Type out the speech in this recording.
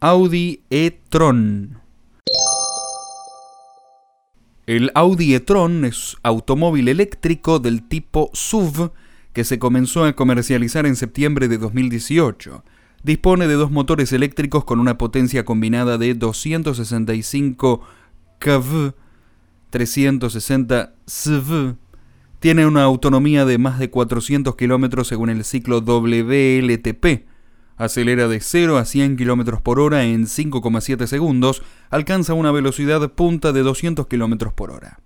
Audi e-tron. El Audi e-tron es automóvil eléctrico del tipo SUV que se comenzó a comercializar en septiembre de 2018. Dispone de dos motores eléctricos con una potencia combinada de 265 kV, 360 CV. Tiene una autonomía de más de 400 kilómetros según el ciclo WLTP. Acelera de 0 a 100 km por hora en 5,7 segundos. Alcanza una velocidad punta de 200 km por hora.